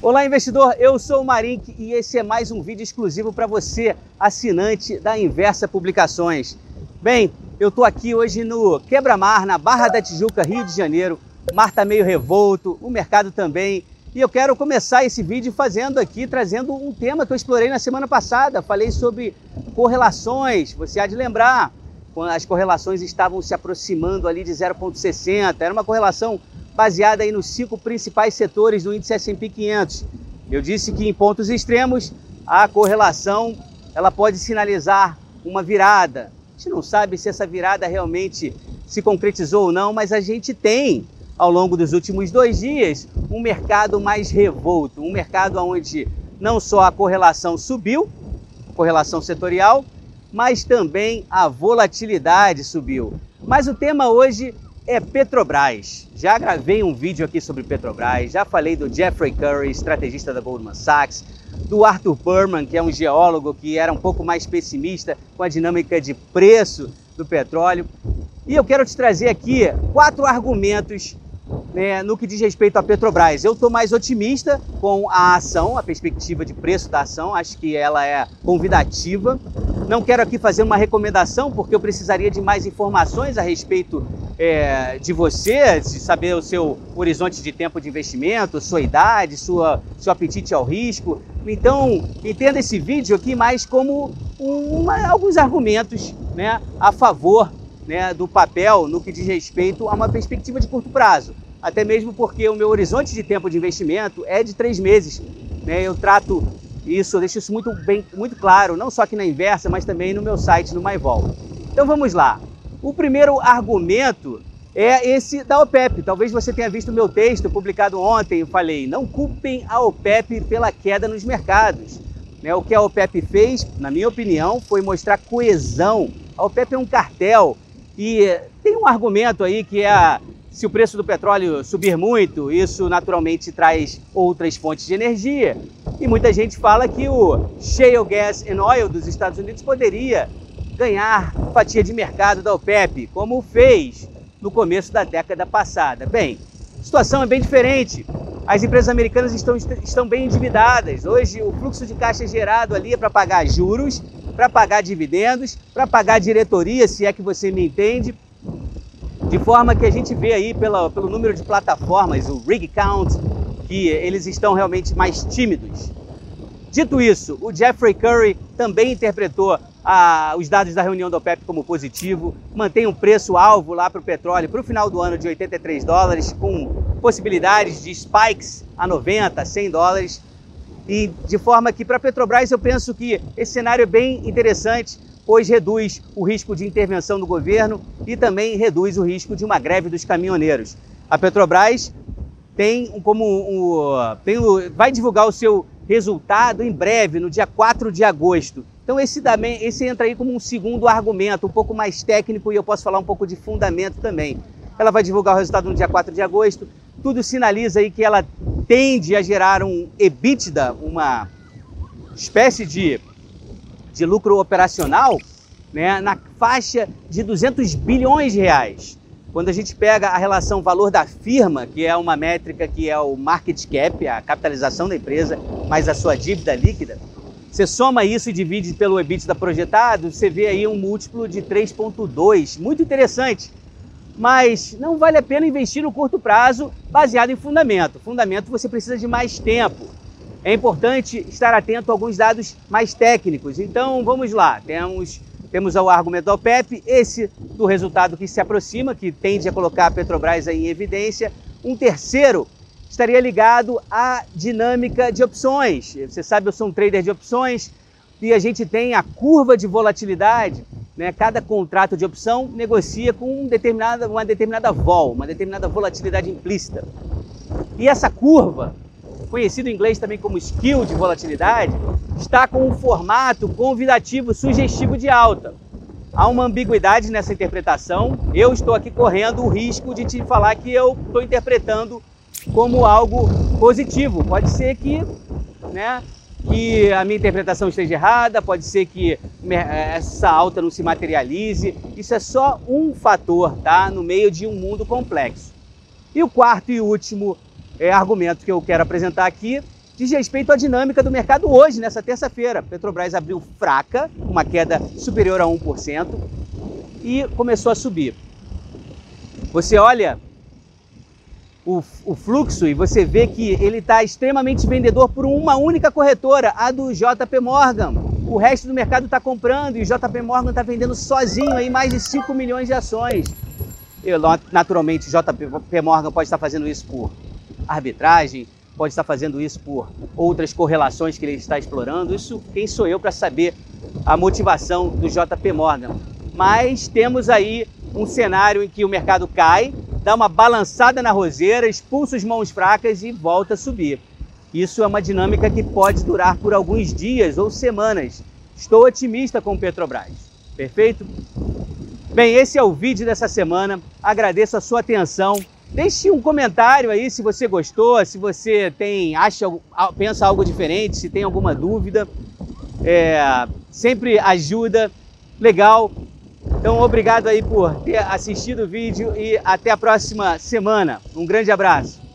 Olá, investidor. Eu sou o Marink e esse é mais um vídeo exclusivo para você, assinante da Inversa Publicações. Bem, eu estou aqui hoje no Quebra-Mar, na Barra da Tijuca, Rio de Janeiro. Mar está meio revolto, o mercado também. E eu quero começar esse vídeo fazendo aqui, trazendo um tema que eu explorei na semana passada. Falei sobre correlações. Você há de lembrar, as correlações estavam se aproximando ali de 0,60. Era uma correlação baseada aí nos cinco principais setores do índice S&P 500. Eu disse que em pontos extremos a correlação ela pode sinalizar uma virada. A gente não sabe se essa virada realmente se concretizou ou não, mas a gente tem ao longo dos últimos dois dias um mercado mais revolto, um mercado onde não só a correlação subiu, correlação setorial, mas também a volatilidade subiu. Mas o tema hoje é Petrobras. Já gravei um vídeo aqui sobre Petrobras, já falei do Jeffrey Curry, estrategista da Goldman Sachs, do Arthur Berman, que é um geólogo que era um pouco mais pessimista com a dinâmica de preço do petróleo. E eu quero te trazer aqui quatro argumentos né, no que diz respeito à Petrobras. Eu estou mais otimista com a ação, a perspectiva de preço da ação, acho que ela é convidativa. Não quero aqui fazer uma recomendação, porque eu precisaria de mais informações a respeito é, de você, de saber o seu horizonte de tempo de investimento, sua idade, sua, seu apetite ao risco. Então, entenda esse vídeo aqui mais como uma, alguns argumentos né, a favor né, do papel no que diz respeito a uma perspectiva de curto prazo. Até mesmo porque o meu horizonte de tempo de investimento é de três meses. Né? Eu trato isso, eu deixo isso muito, bem, muito claro, não só aqui na Inversa, mas também no meu site, no MyVol. Então vamos lá. O primeiro argumento é esse da OPEP. Talvez você tenha visto meu texto publicado ontem. Eu falei: não culpem a OPEP pela queda nos mercados. Né? O que a OPEP fez, na minha opinião, foi mostrar coesão. A OPEP é um cartel e tem um argumento aí que é se o preço do petróleo subir muito, isso naturalmente traz outras fontes de energia. E muita gente fala que o shale gas and oil dos Estados Unidos poderia ganhar fatia de mercado da OPEP, como fez no começo da década passada. Bem, a situação é bem diferente. As empresas americanas estão, estão bem endividadas. Hoje, o fluxo de caixa gerado ali é para pagar juros, para pagar dividendos, para pagar diretoria, se é que você me entende. De forma que a gente vê aí pela, pelo número de plataformas, o rig count, que eles estão realmente mais tímidos. Dito isso, o Jeffrey Curry também interpretou ah, os dados da reunião da OPEP como positivo, mantém um preço-alvo lá para o petróleo para o final do ano de 83 dólares, com possibilidades de spikes a 90, 100 dólares. E de forma que para a Petrobras eu penso que esse cenário é bem interessante, pois reduz o risco de intervenção do governo e também reduz o risco de uma greve dos caminhoneiros. A Petrobras tem como um, vai divulgar o seu resultado em breve, no dia 4 de agosto. Então esse, também, esse entra aí como um segundo argumento, um pouco mais técnico e eu posso falar um pouco de fundamento também. Ela vai divulgar o resultado no dia 4 de agosto. Tudo sinaliza aí que ela tende a gerar um EBITDA, uma espécie de, de lucro operacional, né, na faixa de 200 bilhões de reais. Quando a gente pega a relação valor da firma, que é uma métrica que é o market cap, a capitalização da empresa, mais a sua dívida líquida, você soma isso e divide pelo EBITDA projetado, você vê aí um múltiplo de 3.2, muito interessante. Mas não vale a pena investir no curto prazo baseado em fundamento. Fundamento você precisa de mais tempo. É importante estar atento a alguns dados mais técnicos. Então vamos lá, temos temos o argumento da OPEP, esse do resultado que se aproxima, que tende a colocar a Petrobras em evidência. Um terceiro estaria ligado à dinâmica de opções. Você sabe, eu sou um trader de opções e a gente tem a curva de volatilidade. Né? Cada contrato de opção negocia com um determinada, uma determinada vol, uma determinada volatilidade implícita. E essa curva, conhecido em inglês também como skill de volatilidade, está com um formato convidativo sugestivo de alta. Há uma ambiguidade nessa interpretação. Eu estou aqui correndo o risco de te falar que eu estou interpretando como algo positivo. Pode ser que, né, que a minha interpretação esteja errada, pode ser que essa alta não se materialize. Isso é só um fator, tá? No meio de um mundo complexo. E o quarto e último é, argumento que eu quero apresentar aqui diz respeito à dinâmica do mercado hoje, nessa terça-feira. Petrobras abriu fraca, uma queda superior a 1%, e começou a subir. Você olha o, o fluxo e você vê que ele está extremamente vendedor por uma única corretora, a do JP Morgan. O resto do mercado está comprando e o JP Morgan está vendendo sozinho aí mais de 5 milhões de ações. Eu, naturalmente, o JP Morgan pode estar fazendo isso por arbitragem, pode estar fazendo isso por outras correlações que ele está explorando. Isso, quem sou eu para saber a motivação do JP Morgan? Mas temos aí um cenário em que o mercado cai, dá uma balançada na roseira, expulsa as mãos fracas e volta a subir. Isso é uma dinâmica que pode durar por alguns dias ou semanas. Estou otimista com o Petrobras. Perfeito? Bem, esse é o vídeo dessa semana. Agradeço a sua atenção. Deixe um comentário aí se você gostou, se você tem acha pensa algo diferente, se tem alguma dúvida. É, sempre ajuda. Legal. Então, obrigado aí por ter assistido o vídeo e até a próxima semana. Um grande abraço.